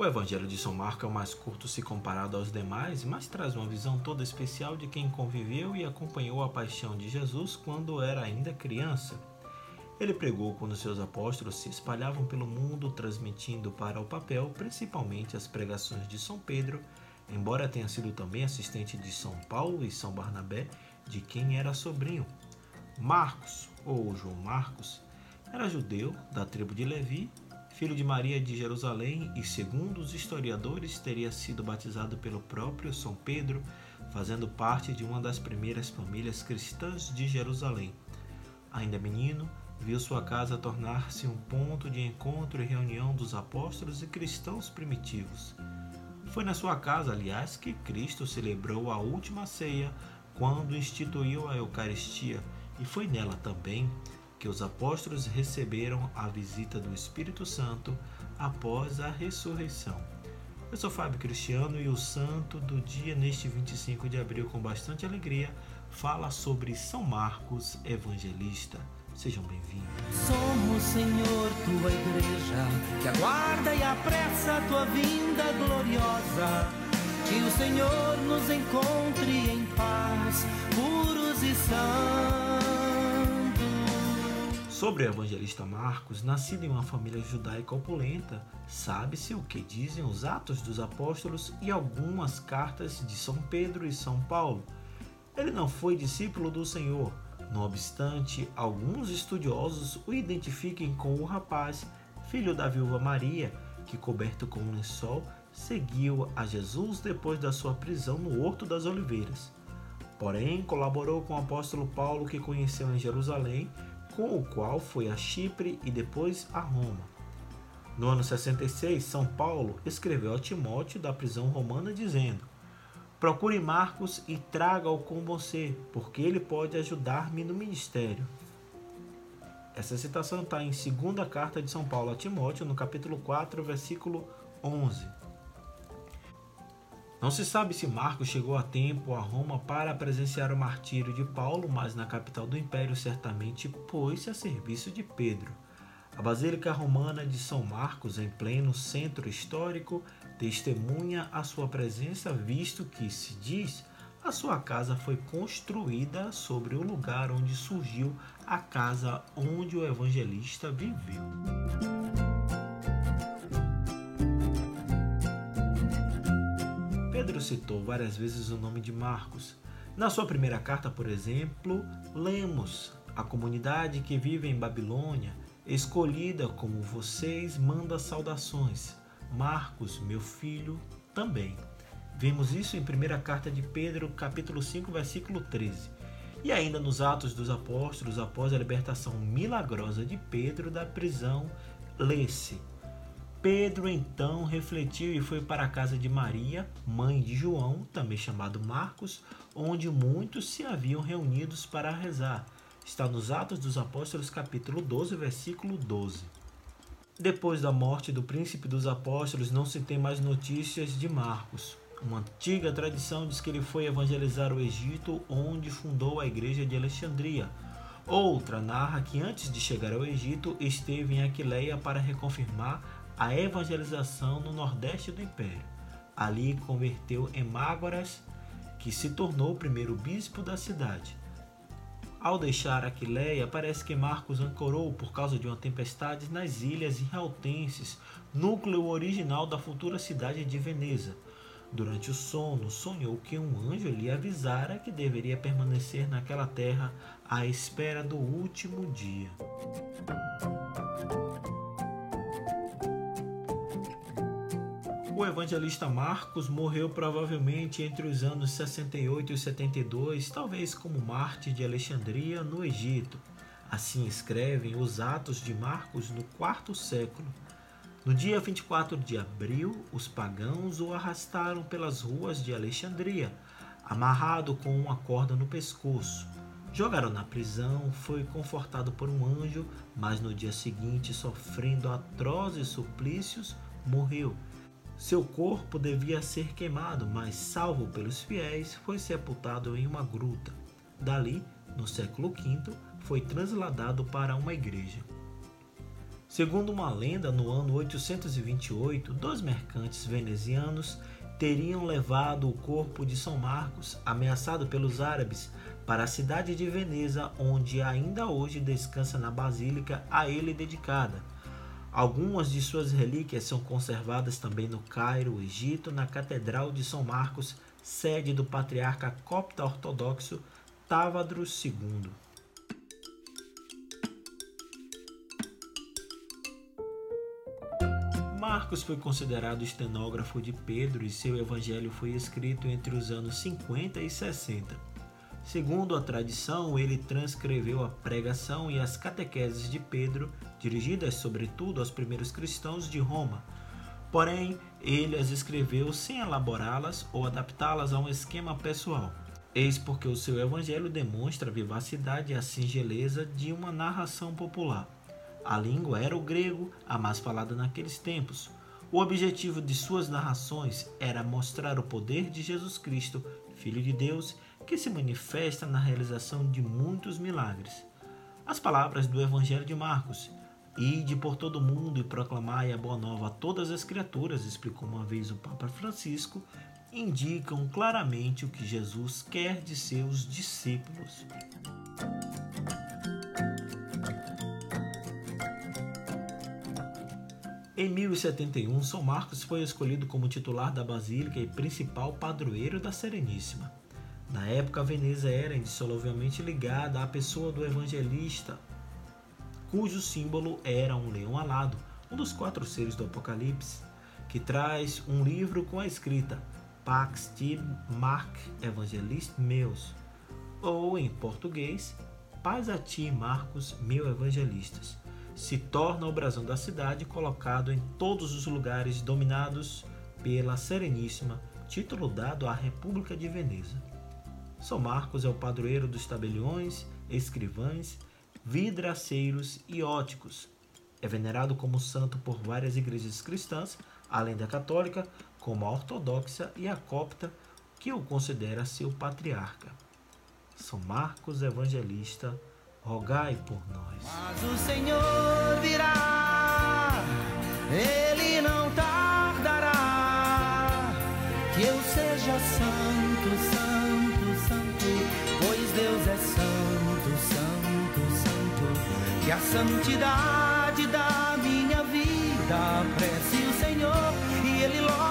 O Evangelho de São Marcos é o mais curto se comparado aos demais, mas traz uma visão toda especial de quem conviveu e acompanhou a paixão de Jesus quando era ainda criança. Ele pregou quando seus apóstolos se espalhavam pelo mundo, transmitindo para o papel principalmente as pregações de São Pedro, embora tenha sido também assistente de São Paulo e São Barnabé, de quem era sobrinho. Marcos, ou João Marcos, era judeu da tribo de Levi, filho de Maria de Jerusalém e, segundo os historiadores, teria sido batizado pelo próprio São Pedro, fazendo parte de uma das primeiras famílias cristãs de Jerusalém. Ainda menino, viu sua casa tornar-se um ponto de encontro e reunião dos apóstolos e cristãos primitivos. Foi na sua casa, aliás, que Cristo celebrou a última ceia quando instituiu a Eucaristia, e foi nela também que os apóstolos receberam a visita do Espírito Santo após a ressurreição. Eu sou Fábio Cristiano e o santo do dia neste 25 de abril com bastante alegria fala sobre São Marcos Evangelista. Sejam bem-vindos. Somos, Senhor, tua igreja, que aguarda e apressa a tua vinda gloriosa. Que o Senhor nos encontre em paz, puros e santos. Sobre o evangelista Marcos, nascido em uma família judaica opulenta, sabe-se o que dizem os Atos dos Apóstolos e algumas cartas de São Pedro e São Paulo. Ele não foi discípulo do Senhor, não obstante, alguns estudiosos o identifiquem com o rapaz, filho da viúva Maria, que, coberto com um lençol, seguiu a Jesus depois da sua prisão no Horto das Oliveiras. Porém, colaborou com o apóstolo Paulo, que conheceu em Jerusalém, com o qual foi a Chipre e depois a Roma. No ano 66, São Paulo escreveu a Timóteo da prisão romana dizendo: Procure Marcos e traga-o com você, porque ele pode ajudar-me no ministério. Essa citação está em 2 Carta de São Paulo a Timóteo, no capítulo 4, versículo 11. Não se sabe se Marcos chegou a tempo a Roma para presenciar o martírio de Paulo, mas na capital do império certamente pôs-se a serviço de Pedro. A Basílica Romana de São Marcos, em pleno centro histórico, testemunha a sua presença, visto que se diz a sua casa foi construída sobre o lugar onde surgiu a casa onde o evangelista viveu. Pedro citou várias vezes o nome de Marcos. Na sua primeira carta, por exemplo, lemos: A comunidade que vive em Babilônia, escolhida como vocês, manda saudações. Marcos, meu filho, também. Vemos isso em 1 carta de Pedro, capítulo 5, versículo 13. E ainda nos Atos dos Apóstolos, após a libertação milagrosa de Pedro da prisão, lê-se: Pedro então refletiu e foi para a casa de Maria, mãe de João, também chamado Marcos, onde muitos se haviam reunidos para rezar. Está nos Atos dos Apóstolos, capítulo 12, versículo 12. Depois da morte do príncipe dos apóstolos, não se tem mais notícias de Marcos. Uma antiga tradição diz que ele foi evangelizar o Egito, onde fundou a igreja de Alexandria. Outra narra que antes de chegar ao Egito, esteve em Aquileia para reconfirmar a evangelização no nordeste do império. Ali converteu Hemágoras, que se tornou o primeiro bispo da cidade. Ao deixar Aquileia, parece que Marcos ancorou por causa de uma tempestade nas ilhas Realtenses, núcleo original da futura cidade de Veneza. Durante o sono, sonhou que um anjo lhe avisara que deveria permanecer naquela terra à espera do último dia. O evangelista Marcos morreu provavelmente entre os anos 68 e 72, talvez como Marte de Alexandria, no Egito. Assim escrevem os Atos de Marcos no quarto século. No dia 24 de abril, os pagãos o arrastaram pelas ruas de Alexandria, amarrado com uma corda no pescoço. Jogaram na prisão, foi confortado por um anjo, mas no dia seguinte, sofrendo atrozes suplícios, morreu seu corpo devia ser queimado, mas, salvo pelos fiéis, foi sepultado em uma gruta. Dali, no século V, foi transladado para uma igreja. Segundo uma lenda, no ano 828, dois mercantes venezianos teriam levado o corpo de São Marcos, ameaçado pelos árabes, para a cidade de Veneza, onde ainda hoje descansa na basílica a ele dedicada. Algumas de suas relíquias são conservadas também no Cairo, Egito, na Catedral de São Marcos, sede do patriarca copta ortodoxo Távadros II. Marcos foi considerado estenógrafo de Pedro e seu evangelho foi escrito entre os anos 50 e 60. Segundo a tradição, ele transcreveu a pregação e as catequeses de Pedro, dirigidas sobretudo aos primeiros cristãos de Roma. Porém, ele as escreveu sem elaborá-las ou adaptá-las a um esquema pessoal. Eis porque o seu evangelho demonstra a vivacidade e a singeleza de uma narração popular. A língua era o grego, a mais falada naqueles tempos. O objetivo de suas narrações era mostrar o poder de Jesus Cristo, Filho de Deus, que se manifesta na realização de muitos milagres. As palavras do Evangelho de Marcos, Ide por todo o mundo e proclamai a boa nova a todas as criaturas, explicou uma vez o Papa Francisco, indicam claramente o que Jesus quer de seus discípulos. Em 1071, São Marcos foi escolhido como titular da Basílica e principal padroeiro da Sereníssima. Na época, Veneza era indissoluvelmente ligada à pessoa do evangelista, cujo símbolo era um leão alado, um dos quatro seres do Apocalipse, que traz um livro com a escrita Pax Tib Marc Evangelist Meus, ou em português, Paz a ti, Marcos, meu evangelistas. Se torna o brasão da cidade colocado em todos os lugares dominados pela Sereníssima, título dado à República de Veneza. São Marcos é o padroeiro dos tabeliões, escrivães, vidraceiros e óticos. É venerado como santo por várias igrejas cristãs, além da católica, como a ortodoxa e a copta, que o considera seu patriarca. São Marcos Evangelista, rogai por nós. Mas o Senhor virá, ele que eu seja santo, santo, santo, pois Deus é santo, santo, santo, que a santidade da minha vida apresse o Senhor e Ele logo